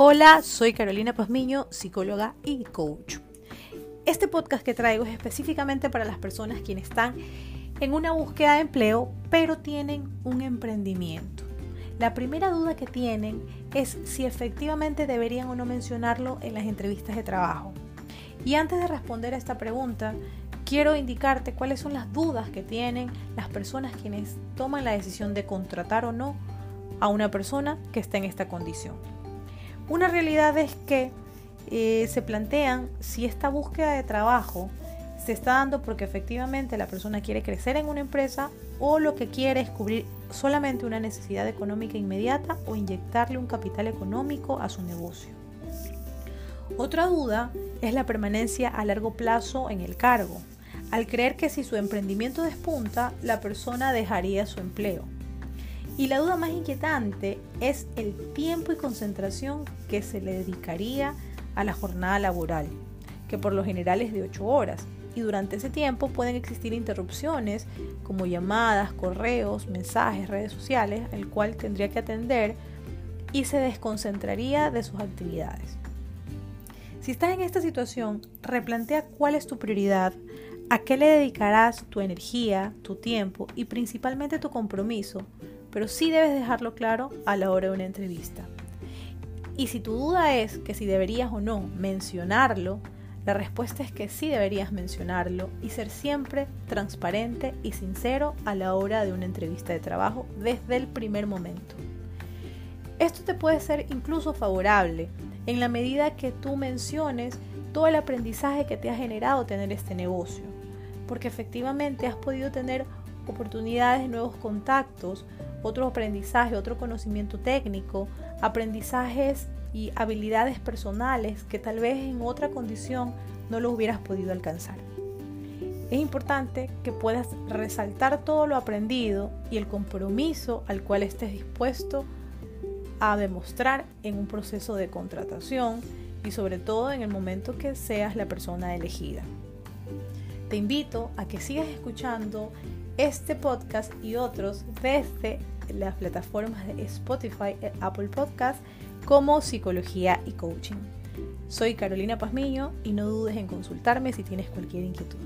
Hola, soy Carolina Pazmiño, psicóloga y coach. Este podcast que traigo es específicamente para las personas quienes están en una búsqueda de empleo, pero tienen un emprendimiento. La primera duda que tienen es si efectivamente deberían o no mencionarlo en las entrevistas de trabajo. Y antes de responder a esta pregunta, quiero indicarte cuáles son las dudas que tienen las personas quienes toman la decisión de contratar o no a una persona que está en esta condición. Una realidad es que eh, se plantean si esta búsqueda de trabajo se está dando porque efectivamente la persona quiere crecer en una empresa o lo que quiere es cubrir solamente una necesidad económica inmediata o inyectarle un capital económico a su negocio. Otra duda es la permanencia a largo plazo en el cargo, al creer que si su emprendimiento despunta, la persona dejaría su empleo. Y la duda más inquietante es el tiempo y concentración que se le dedicaría a la jornada laboral, que por lo general es de 8 horas. Y durante ese tiempo pueden existir interrupciones como llamadas, correos, mensajes, redes sociales, el cual tendría que atender y se desconcentraría de sus actividades. Si estás en esta situación, replantea cuál es tu prioridad, a qué le dedicarás tu energía, tu tiempo y principalmente tu compromiso pero sí debes dejarlo claro a la hora de una entrevista. Y si tu duda es que si deberías o no mencionarlo, la respuesta es que sí deberías mencionarlo y ser siempre transparente y sincero a la hora de una entrevista de trabajo desde el primer momento. Esto te puede ser incluso favorable en la medida que tú menciones todo el aprendizaje que te ha generado tener este negocio, porque efectivamente has podido tener oportunidades, nuevos contactos, otro aprendizaje, otro conocimiento técnico, aprendizajes y habilidades personales que tal vez en otra condición no lo hubieras podido alcanzar. Es importante que puedas resaltar todo lo aprendido y el compromiso al cual estés dispuesto a demostrar en un proceso de contratación y sobre todo en el momento que seas la persona elegida. Te invito a que sigas escuchando este podcast y otros desde las plataformas de Spotify y Apple Podcast como Psicología y Coaching. Soy Carolina Pazmiño y no dudes en consultarme si tienes cualquier inquietud.